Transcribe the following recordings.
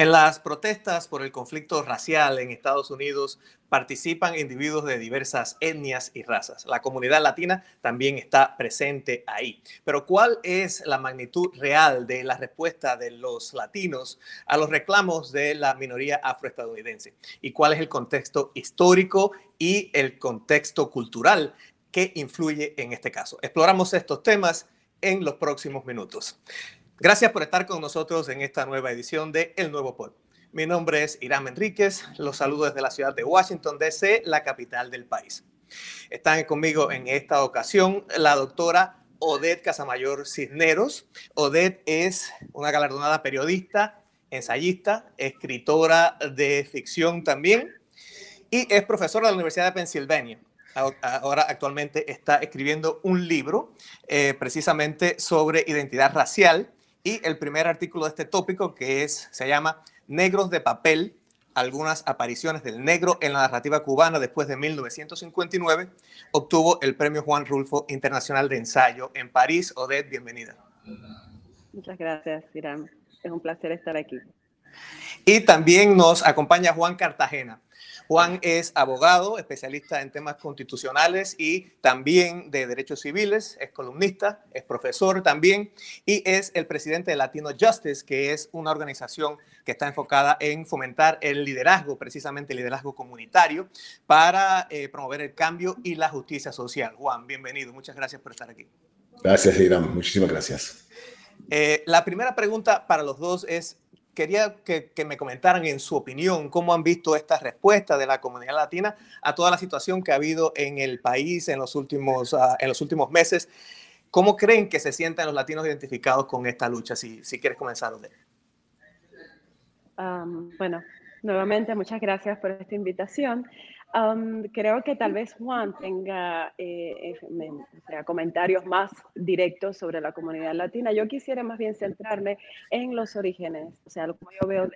En las protestas por el conflicto racial en Estados Unidos participan individuos de diversas etnias y razas. La comunidad latina también está presente ahí. Pero ¿cuál es la magnitud real de la respuesta de los latinos a los reclamos de la minoría afroestadounidense? ¿Y cuál es el contexto histórico y el contexto cultural que influye en este caso? Exploramos estos temas en los próximos minutos. Gracias por estar con nosotros en esta nueva edición de El Nuevo Pol. Mi nombre es Irán Enríquez, los saludo desde la ciudad de Washington, D.C., la capital del país. Están conmigo en esta ocasión la doctora Odette Casamayor Cisneros. Odette es una galardonada periodista, ensayista, escritora de ficción también y es profesora de la Universidad de Pensilvania. Ahora actualmente está escribiendo un libro eh, precisamente sobre identidad racial y el primer artículo de este tópico que es, se llama Negros de papel, algunas apariciones del negro en la narrativa cubana después de 1959, obtuvo el premio Juan Rulfo Internacional de Ensayo en París. Odette, bienvenida. Muchas gracias, Irán. Es un placer estar aquí. Y también nos acompaña Juan Cartagena. Juan es abogado, especialista en temas constitucionales y también de derechos civiles, es columnista, es profesor también y es el presidente de Latino Justice, que es una organización que está enfocada en fomentar el liderazgo, precisamente el liderazgo comunitario, para eh, promover el cambio y la justicia social. Juan, bienvenido, muchas gracias por estar aquí. Gracias, Irán, muchísimas gracias. Eh, la primera pregunta para los dos es, quería que, me comentaran en su opinión cómo han visto esta respuesta de la comunidad latina a toda la situación que ha habido en el país en los últimos, ah, en los últimos meses. ¿Cómo creen que se sientan los latinos identificados con esta lucha? Si, si quieres comenzar, de um, bueno, nuevamente muchas gracias por esta invitación creo que tal vez Juan tenga eh, eh, comentarios más directos sobre la comunidad latina. Yo quisiera más bien centrarme en los orígenes, o sea, como yo veo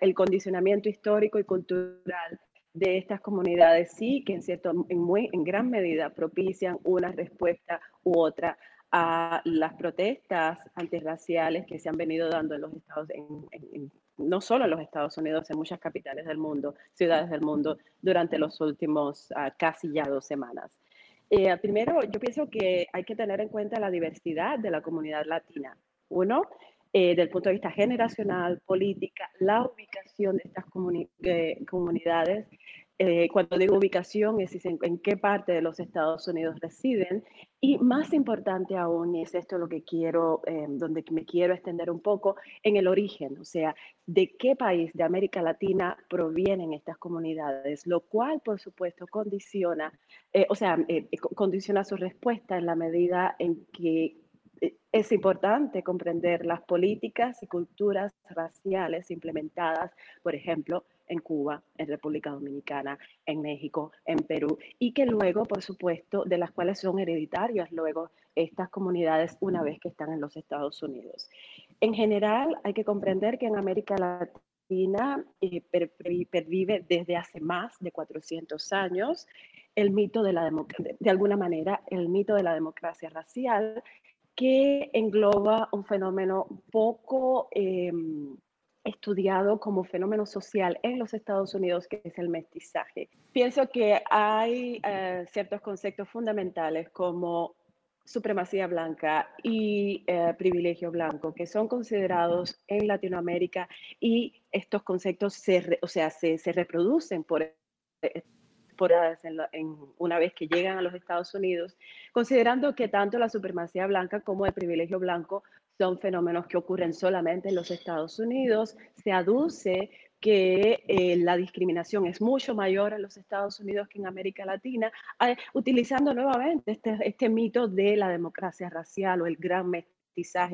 el condicionamiento histórico y cultural de estas comunidades, sí que en, cierto, en, muy, en gran medida propician una respuesta u otra a las protestas antirraciales que se han venido dando en los estados, en, no solo en los Estados Unidos, en muchas capitales del mundo, ciudades del mundo, durante los últimos ah, casi ya dos semanas. Eh, primero, yo pienso que hay que tener en cuenta la diversidad de la comunidad latina. Uno, eh, del punto de vista generacional, política, la ubicación de estas eh, comunidades eh, cuando digo ubicación, es en, qué parte de los Estados Unidos residen. Y más importante aún, y es esto lo que quiero, eh, donde me quiero extender un poco, en el origen, o sea, de qué país de América Latina provienen estas comunidades, lo cual, por supuesto, condiciona, eh, o sea, condiciona su respuesta en la medida en que es importante comprender las políticas y culturas raciales implementadas, por ejemplo, en Cuba, en República Dominicana, en México, en Perú, y que luego, por supuesto, de las cuales son hereditarias luego estas comunidades una vez que están en los Estados Unidos. En general, hay que comprender que en América Latina eh, pervive desde hace más de 400 años el mito de la de alguna manera, el mito de la democracia racial que engloba un fenómeno poco em, estudiado como fenómeno social en los Estados Unidos, que es el mestizaje. Pienso que hay eh, ciertos conceptos fundamentales como supremacía blanca y eh, privilegio blanco que son considerados en Latinoamérica y estos conceptos se, o sea, se, se reproducen por en, una vez que llegan a los Estados Unidos, considerando que tanto la supremacía blanca como el privilegio blanco son fenómenos que ocurren solamente en los Estados Unidos. Se aduce que eh, la discriminación es mucho mayor en los Estados Unidos que en América Latina, eh, utilizando nuevamente este, este mito de la democracia racial o el gran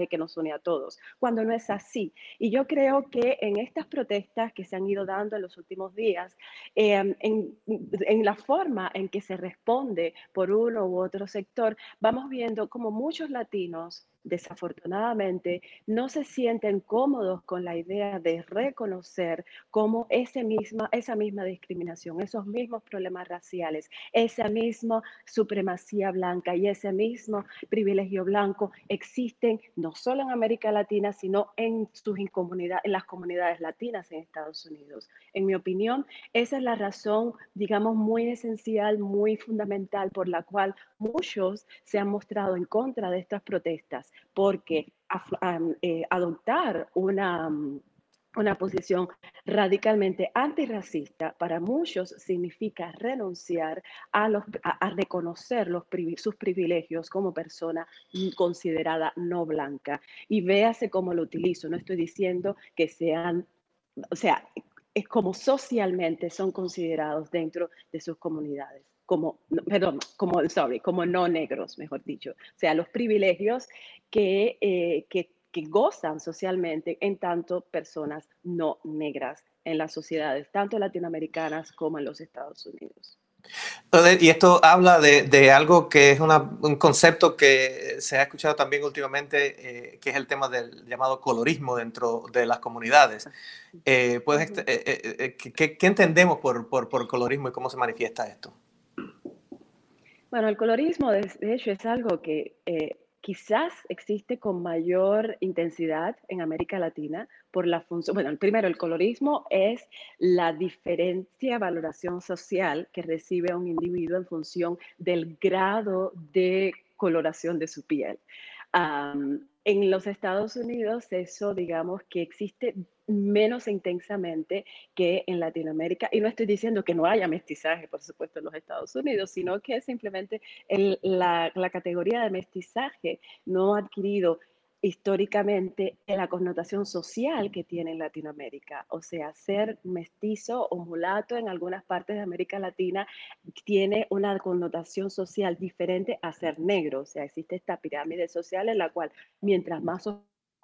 que nos une a todos, cuando no es así. Y yo creo que en estas protestas que se han ido dando en los últimos días, em, en, en, la forma en que se responde por uno u otro sector, vamos viendo como muchos latinos desafortunadamente, no se sienten cómodos con la idea de reconocer cómo ese misma, esa misma discriminación, esos mismos problemas raciales, esa misma supremacía blanca y ese mismo privilegio blanco existen no solo en América Latina, sino en, sus en las comunidades latinas en Estados Unidos. En mi opinión, esa es la razón, digamos, muy esencial, muy fundamental por la cual muchos se han mostrado en contra de estas protestas, porque eh, adoptar una, mm, una posición radicalmente antirracista para muchos significa renunciar a, los, a, reconocer los, sus privilegios como persona considerada no blanca. Y véase cómo lo utilizo. No estoy diciendo que sean, o sea, es como socialmente son considerados dentro de sus comunidades como, perdón, como, sorry, como no negros, mejor dicho. O sea, los privilegios que, eh, que, que gozan socialmente en tanto personas no negras en las sociedades, tanto latinoamericanas como en los Estados Unidos. Y esto habla de, de algo que es una, un concepto que se ha escuchado también últimamente, eh, que es el tema del llamado colorismo dentro de las comunidades. Eh, ¿puedes, eh, ¿qué, ¿qué, entendemos por, por, por, colorismo y cómo se manifiesta esto? Bueno, el colorismo, de, hecho, es algo que eh, quizás existe con mayor intensidad en América Latina por la función. Bueno, primero, el colorismo es la diferencia, valoración social que recibe un individuo en función del grado de coloración de su piel. en los Estados Unidos, eso, digamos, que existe menos intensamente que en Latinoamérica. Y no estoy diciendo que no haya mestizaje, por supuesto, en los Estados Unidos, sino que simplemente la, la categoría de mestizaje no ha adquirido históricamente la connotación social que tiene en Latinoamérica. O sea, ser mestizo o mulato en algunas partes de América Latina tiene una connotación social diferente a ser negro. O sea, existe esta pirámide social en la cual mientras más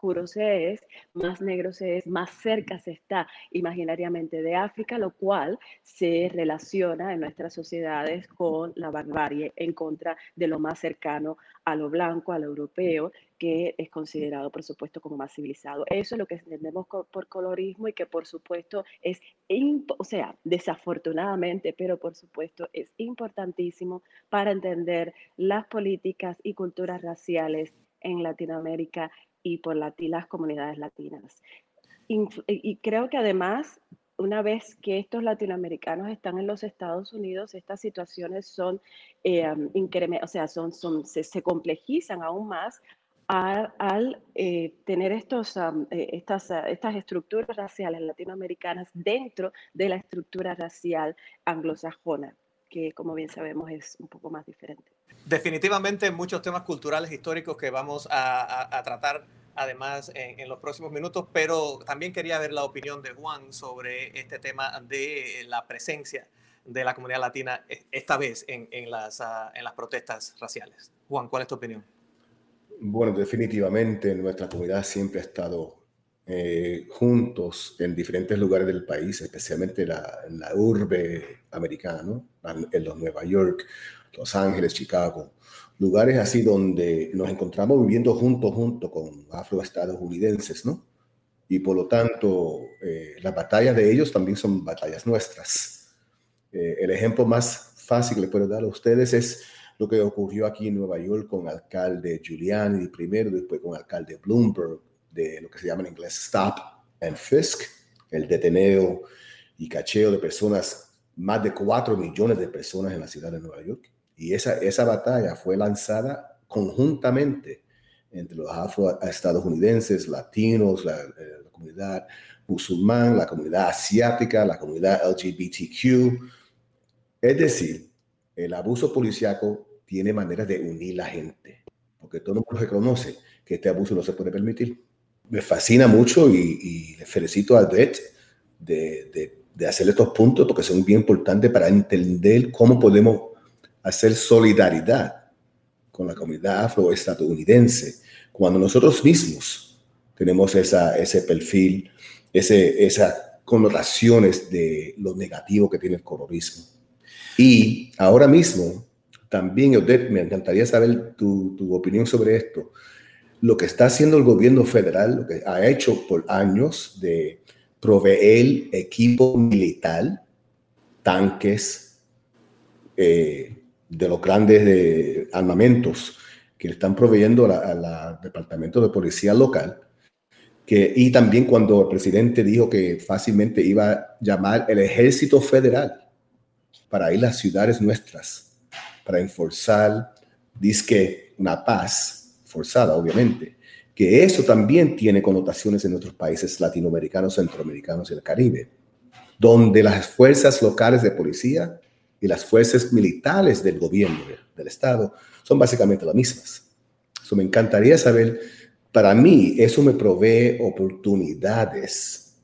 oscuro se es, más negro se es, más cerca se está imaginariamente de África, lo cual se relaciona en nuestras sociedades con la barbarie en contra de lo más cercano a lo blanco, a lo europeo, que es considerado, por supuesto, como más civilizado. Eso es lo que entendemos por colorismo y que, por supuesto, es, o sea, desafortunadamente, pero por supuesto, es importantísimo para entender las políticas y culturas raciales en Latinoamérica y por las comunidades latinas. Y, creo que además, una vez que estos latinoamericanos están en los Estados Unidos, estas situaciones son, eh, o sea, son, son, se, complejizan aún más al, eh, tener estos, eh, estas, estas estructuras raciales latinoamericanas dentro de la estructura racial anglosajona, que como bien sabemos es un poco más diferente. Definitivamente muchos temas culturales históricos que vamos a, tratar además en, los próximos minutos, pero también quería ver la opinión de Juan sobre este tema de la presencia de la comunidad latina e, esta vez en, las, ah, en las protestas raciales. Juan, ¿cuál es tu opinión? Bueno, definitivamente nuestra comunidad siempre ha estado eh, juntos en diferentes lugares del país, especialmente la, la urbe americana, en los Nueva York, Los Ángeles, Chicago, lugares así donde nos encontramos viviendo juntos, junto con afroestadounidenses, ¿no? Y por lo tanto, eh, las batallas de ellos también son batallas nuestras. Eh, el ejemplo más fácil que puedo dar a ustedes es lo que ocurrió aquí en Nueva York con alcalde Giuliani primero, después con alcalde Bloomberg, de lo que se llama en inglés Stop and Fisk, el deteneo y cacheo de personas, más de 4 millones de personas en la ciudad de Nueva York. Y esa, esa batalla fue lanzada conjuntamente entre los afroestadounidenses, latinos, la, eh, la comunidad musulmán, la comunidad asiática, la comunidad LGBTQ. Es decir, el abuso policiaco tiene maneras de unir la gente, porque todo el mundo reconoce que este abuso no se puede permitir me fascina mucho y, le felicito a Det de, de, hacer estos puntos porque son bien importantes para entender cómo podemos hacer solidaridad con la comunidad afroestadounidense cuando nosotros mismos tenemos esa, ese perfil, ese, esas connotaciones de lo negativo que tiene el colorismo. Y ahora mismo, también, Odette, me encantaría saber tu, tu opinión sobre esto lo que está haciendo el gobierno federal, lo que ha hecho por años de proveer equipo militar, tanques, eh, de los grandes de armamentos que le están proveyendo al Departamento de Policía local. Que, y también cuando el presidente dijo que fácilmente iba a llamar el ejército federal para ir a las ciudades nuestras, para enforzar, dice una paz forzada, obviamente, que eso también tiene connotaciones en otros países latinoamericanos, centroamericanos y el Caribe, donde las fuerzas locales de policía y las fuerzas militares del gobierno del Estado son básicamente las mismas. Eso me encantaría saber. Para mí, eso me provee oportunidades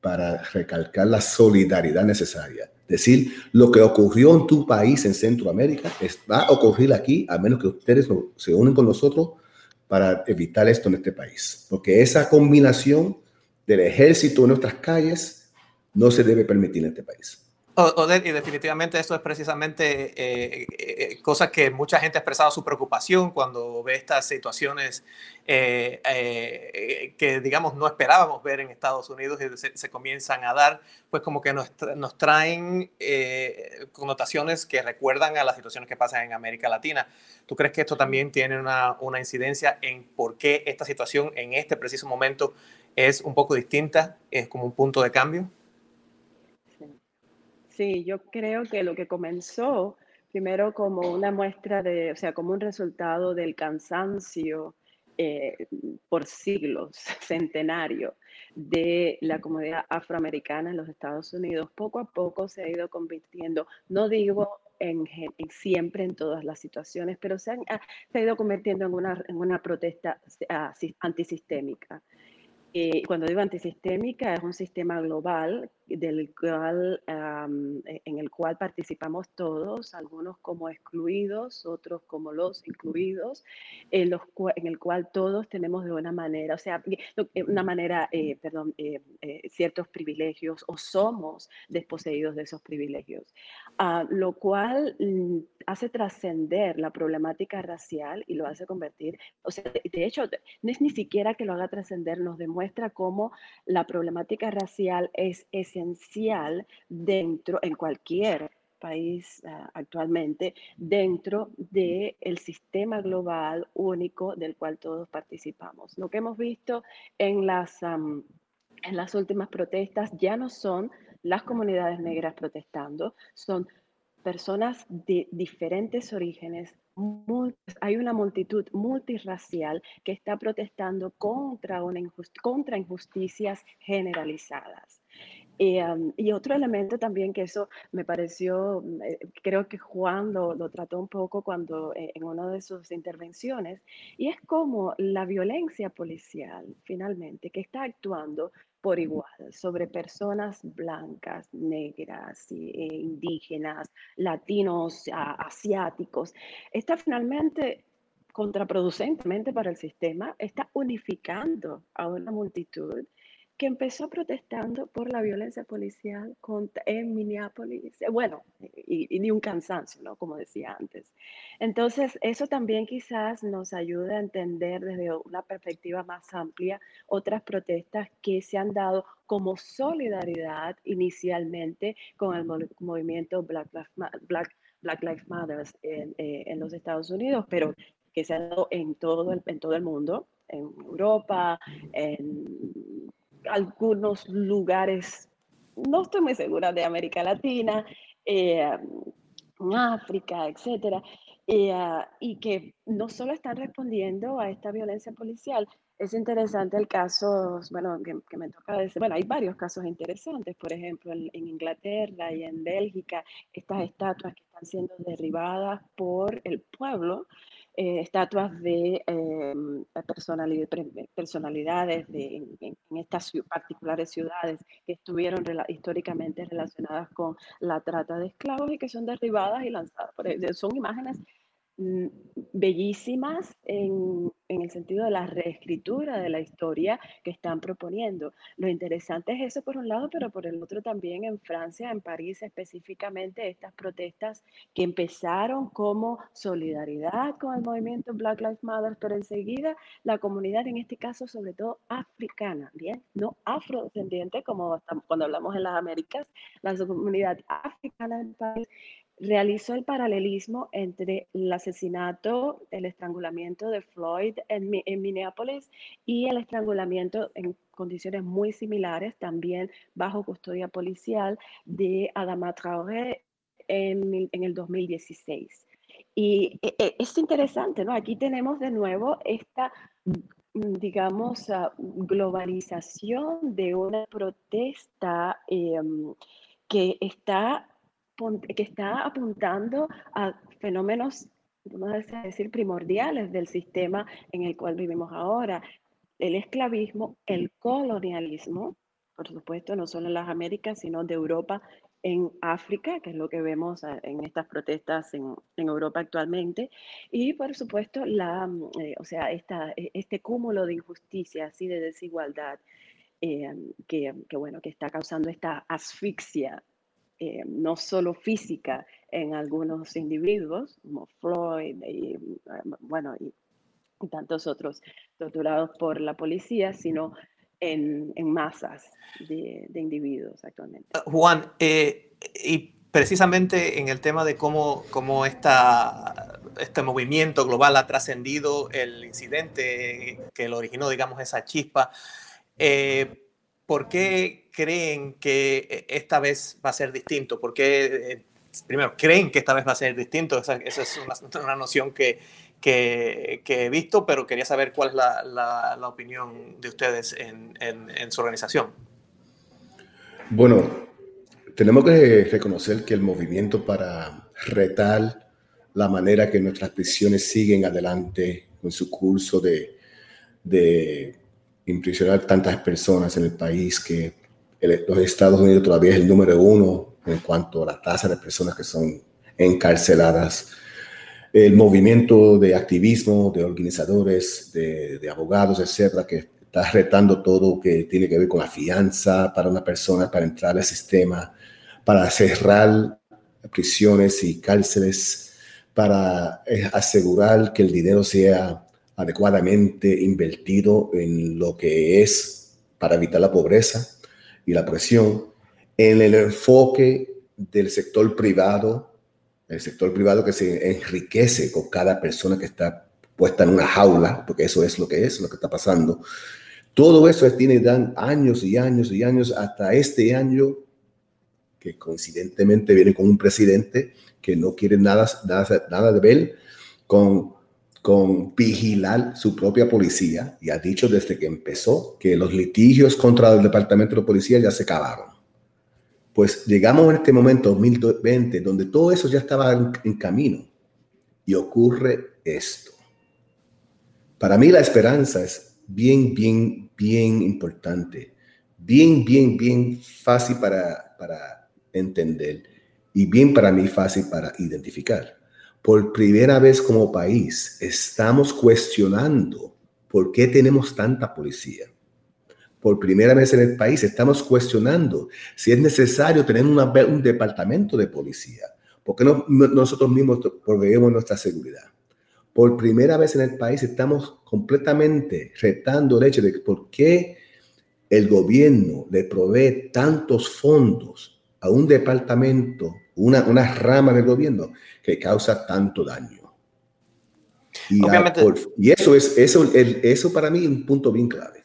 para recalcar la solidaridad necesaria. Decir, lo que ocurrió en tu país, en Centroamérica, va a ocurrir aquí, a menos que ustedes se unen con nosotros para evitar esto en este país. Porque esa combinación del ejército en nuestras calles no se debe permitir en este país y definitivamente esto es precisamente eh, eh, cosa que mucha gente ha expresado su preocupación cuando ve estas situaciones eh, que, digamos, no esperábamos ver en Estados Unidos y se, comienzan a dar, pues como que nos, nos traen connotaciones que recuerdan a las situaciones que pasan en América Latina. ¿Tú crees que esto también tiene una, una incidencia en por qué esta situación en este preciso momento es un poco distinta, es como un punto de cambio? Sí, yo creo que lo que comenzó primero como una muestra de, o sea, como un resultado del cansancio eh, por siglos, centenario, de la comunidad afroamericana en los Estados Unidos, poco a poco se ha ido convirtiendo, no digo en, siempre en todas las situaciones, pero se, ha, se ha ido convirtiendo en una, en una protesta ah, antisistémica. Eh, cuando digo antisistémica, es un sistema global del cual, e, en el cual participamos todos, algunos como excluidos, otros como los incluidos, en, los, en el cual todos tenemos de una manera, o sea, eh, una manera, eh, perdón, ciertos privilegios o somos desposeídos de esos privilegios, ah, lo cual mm, hace trascender la problemática racial y lo hace convertir, o sea, de hecho, no es ni siquiera que lo haga trascender, nos demuestra cómo la problemática racial es esencial dentro, en cualquier país uh, actualmente, dentro del el sistema global único del cual todos participamos. Lo que hemos visto en las, um, en las últimas protestas ya no son las comunidades negras protestando, son personas de diferentes orígenes, hay una multitud multirracial que está protestando contra, una contra injusticias generalizadas. Em, y otro elemento también que eso me pareció, eh, creo que Juan lo, lo trató un poco cuando eh, en una de sus intervenciones, y es como la violencia policial, finalmente, que está actuando por igual sobre personas blancas, negras, e indígenas, latinos, asiáticos, está finalmente contraproducentemente para el sistema, está unificando a una multitud que empezó protestando por la violencia policial en Minneapolis, eh, bueno, y, ni un cansancio, ¿no? Como decía antes. Entonces, eso también quizás nos ayuda a entender desde una perspectiva más amplia otras protestas que se han dado como solidaridad inicialmente con el movimiento Black Lives, Matter en, eh, en los Estados Unidos, pero que se ha dado en todo el, en todo el mundo, en Europa, en algunos lugares, no estoy muy segura de América Latina, eh, África, etcétera, eh, y que no solo están respondiendo a esta violencia policial, es interesante el caso, bueno, que, me toca decir, bueno, hay varios casos interesantes, por ejemplo, en, Inglaterra y en Bélgica, estas estatuas que están siendo derribadas por el pueblo, eh, estatuas de em, personalidades de, en, estas particulares ciudades que estuvieron históricamente relacionadas con la trata de esclavos y que son derribadas y lanzadas. Por, son imágenes bellísimas en, en, el sentido de la reescritura de la historia que están proponiendo. Lo interesante es eso por un lado, pero por el otro también en Francia, en París específicamente, estas protestas que empezaron como solidaridad con el movimiento Black Lives Matter, pero enseguida la comunidad, en este caso sobre todo africana, bien, no afrodescendiente como cuando hablamos en las Américas, la comunidad africana en París realizó el paralelismo entre el asesinato, el estrangulamiento de Floyd en, Minneapolis y el estrangulamiento en condiciones muy similares, también bajo custodia policial, de Adama Traoré en, en el 2016. Y e, e, es interesante, ¿no? Aquí tenemos de nuevo esta digamos, ah, globalización de una protesta em, que está que está apuntando a fenómenos, vamos a decir, primordiales del sistema en el cual vivimos ahora. El esclavismo, el colonialismo, por supuesto, no solo en las Américas, sino de Europa en África, que es lo que vemos en estas protestas en, Europa actualmente, y por supuesto, la, eh, o sea, este cúmulo de injusticias y de desigualdad eh, que, bueno, que está causando esta asfixia eh, no solo física en algunos individuos, como Floyd y, eh, bueno, y, tantos otros torturados por la policía, sino en, en masas de, de, individuos actualmente. Ah, Juan, eh, y precisamente en el tema de cómo, cómo esta, este movimiento global ha trascendido el incidente que lo originó, digamos, esa chispa, eh, ¿por qué creen que eh, esta vez va a ser distinto? ¿Por qué, eh, primero, creen que esta vez va a ser distinto? Esa, es una, noción que, he visto, pero quería saber cuál es la, opinión de ustedes en, su organización. Bueno, tenemos que reconocer que el movimiento para retar la manera que nuestras prisiones siguen adelante con su curso de impresionar tantas personas en el país que los Estados Unidos todavía es el número uno en cuanto a la tasa de personas que son encarceladas. El movimiento de activismo, de organizadores, de, abogados, etcétera, que está retando todo que tiene que ver con la fianza para una persona para entrar al sistema, para cerrar prisiones y cárceles, para eh, asegurar que el dinero sea adecuadamente invertido en lo que es para evitar la pobreza y la presión, en el enfoque del sector privado, el sector privado que se enriquece con cada persona que está puesta en una jaula, porque eso es lo que es, lo que está pasando. Todo eso tiene dan años y años y años hasta este año que coincidentemente viene con un presidente que no quiere nada, nada, nada de ver con con vigilar su propia policía y ha dicho desde que empezó que los litigios contra el Departamento de Policía ya se acabaron. Pues llegamos en este momento, 2020, donde todo eso ya estaba en, camino y ocurre esto. Para mí la esperanza es bien, bien, bien importante, bien, bien, bien fácil para, para entender y bien para mí fácil para identificar por primera vez como país estamos cuestionando por qué tenemos tanta policía. Por primera vez en el país estamos cuestionando si es necesario tener un departamento de policía. ¿Por qué no, nosotros mismos proveemos nuestra seguridad? Por primera vez en el país estamos completamente retando el hecho de por qué el gobierno le provee tantos fondos a un departamento una, una rama del gobierno que causa tanto daño. Y, y eso es eso, eso para mí es un punto bien clave.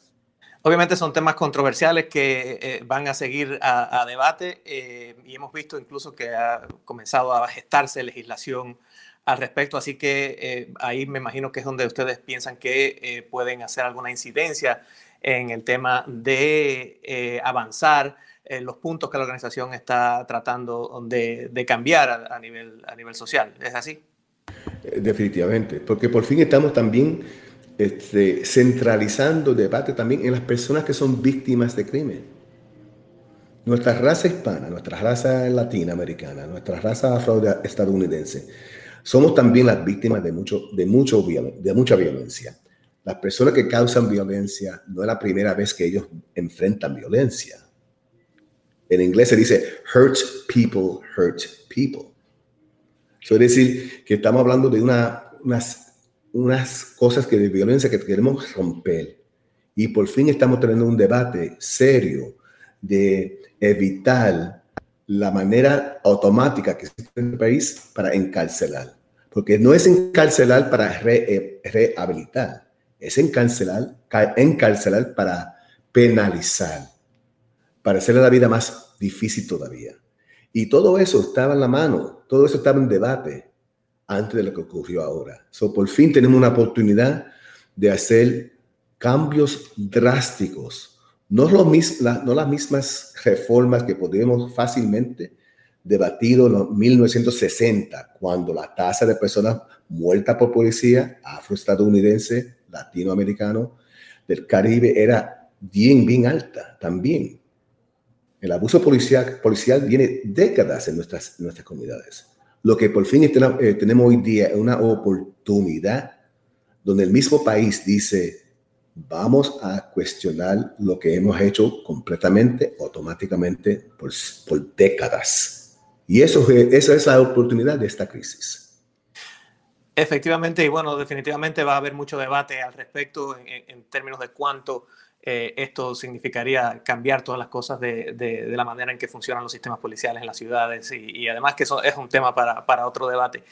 Obviamente son temas controversiales que eh, van a seguir a, debate eh, y hemos visto incluso que ha comenzado a gestarse legislación al respecto, así que eh, ahí me imagino que es donde ustedes piensan que pueden hacer alguna incidencia en el tema de avanzar los puntos que la organización está tratando de, cambiar a, nivel, social. ¿Es así? Eh, definitivamente, porque por fin estamos también este, centralizando debate también en las personas que son víctimas de crimen. Nuestra raza hispana, nuestra raza latinoamericana, nuestra raza afroestadounidense, Somos también las víctimas de, mucho, de mucha violencia. Las personas que causan violencia no es la primera vez que ellos enfrentan violencia. En inglés se dice hurt people, hurt people. Eso es decir, que estamos hablando de una, unas, unas cosas que de violencia que queremos romper. Y por fin estamos teniendo un debate serio de evitar la manera automática que existe en el país para encarcelar. Porque no es encarcelar para eh, rehabilitar, es encarcelar, encarcelar para penalizar, para hacerle la vida más difícil todavía. Y todo eso estaba en la mano, todo eso estaba en debate antes de lo que ocurrió ahora. So, por fin tenemos una oportunidad de hacer cambios drásticos no, las mismas reformas que podemos fácilmente debatido en 1960, cuando la tasa de personas muertas por policía afroestadounidense, latinoamericano, del Caribe era bien, bien alta también. El abuso policial, policial viene décadas en nuestras, nuestras comunidades. Lo que por fin eh, tenemos hoy día es una oportunidad donde el mismo país dice, vamos a cuestionar lo que hemos hecho completamente, automáticamente, por, por décadas. Y eso, esa es la oportunidad de esta crisis. Efectivamente, y bueno, definitivamente va a haber mucho debate al respecto en, términos de cuánto eh, esto significaría cambiar todas las cosas de, de, la manera en que funcionan los sistemas policiales en las ciudades y, además que eso es un tema para, para otro debate.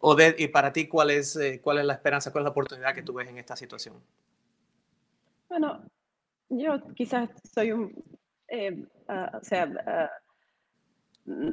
Odette, y para ti, ¿cuál es, eh, ¿cuál es la esperanza, cuál es la oportunidad que tú ves en esta situación? Bueno, yo quizás soy un, eh, ah, o sea, mm,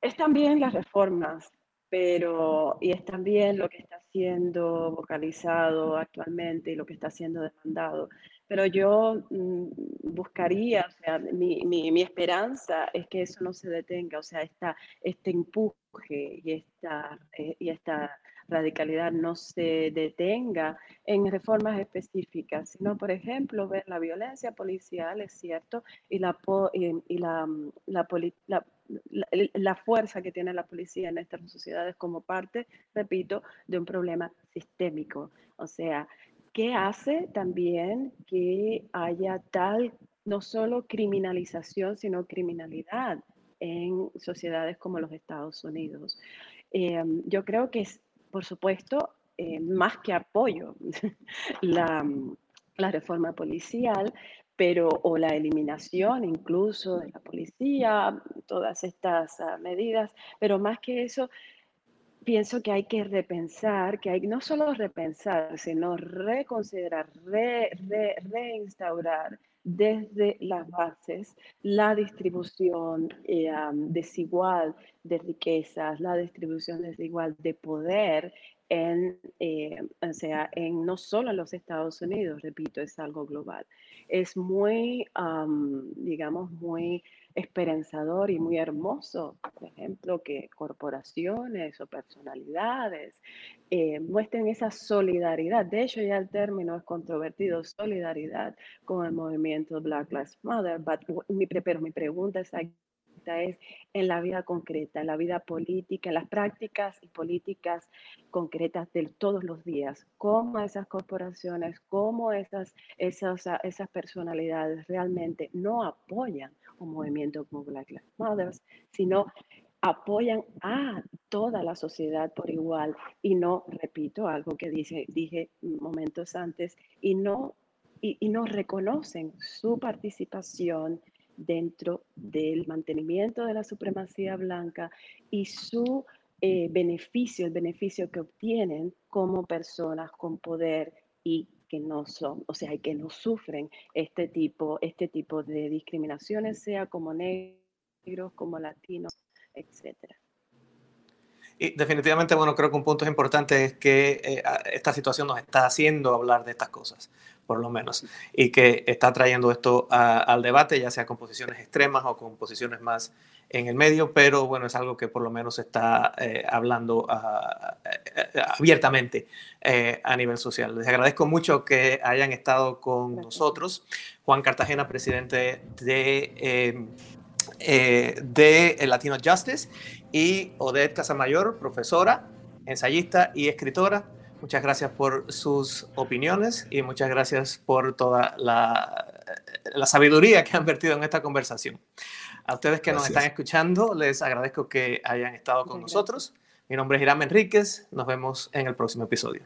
están bien las reformas, pero, y están bien lo que está siendo vocalizado actualmente y lo que está siendo demandado, pero yo mm, buscaría, o sea, mi, mi, esperanza es que eso no se detenga, o sea, esta, este empuje y esta, eh, y esta radicalidad no se detenga en reformas específicas, sino, por ejemplo, ver la violencia policial, es cierto, y la, y la, la, la, fuerza que tiene la policía en estas sociedades como parte, repito, de un problema sistémico. O sea, ¿qué hace también que haya tal, no solo criminalización, sino criminalidad en sociedades como los Estados Unidos? Eh, yo creo que es por supuesto, eh, más que apoyo la, reforma policial, pero o la eliminación incluso de la policía, todas estas uh, medidas, pero más que eso, pienso que hay que repensar, que hay no solo repensar, sino reconsiderar, re, re, reinstaurar desde las bases la distribución eh, desigual de riquezas, la distribución desigual de poder en, eh, o sea, en no solo en los Estados Unidos, repito, es algo global. Es muy, digamos, muy esperanzador y muy hermoso, por ejemplo, que corporaciones o personalidades eh, muestren esa solidaridad. De hecho, ya el término es controvertido, solidaridad con el movimiento Black Lives Matter, mi, pero mi pregunta es es en la vida concreta, en la vida política, en las prácticas y políticas concretas de todos los días, cómo esas corporaciones, cómo esas, esas, esas personalidades realmente no apoyan un movimiento como Black Lives Matter, sino apoyan a toda la sociedad por igual. Y no, repito, algo que dije, momentos antes, y no, y no reconocen su participación dentro del mantenimiento de la supremacía blanca y su eh, beneficio, el beneficio que obtienen como personas con poder y que no son, o sea, que no sufren este tipo, este tipo de discriminaciones, sea como negros, como latinos, etcétera. Y definitivamente, bueno, creo que un punto importante es que eh, esta situación nos está haciendo hablar de estas cosas por lo menos, y que está trayendo esto al debate, ya sea con posiciones extremas o con posiciones más en el medio, pero bueno, es algo que por lo menos se está eh, hablando eh, abiertamente eh, a nivel social. Les agradezco mucho que hayan estado con nosotros. Juan Cartagena, presidente de, de Latino Justice, y Odette Casamayor, profesora ensayista y escritora. Muchas gracias por sus opiniones y muchas gracias por toda la, la sabiduría que han vertido en esta conversación. A ustedes que nos están escuchando, les agradezco que hayan estado con nosotros. Mi nombre es Irán Enríquez. Nos vemos en el próximo episodio.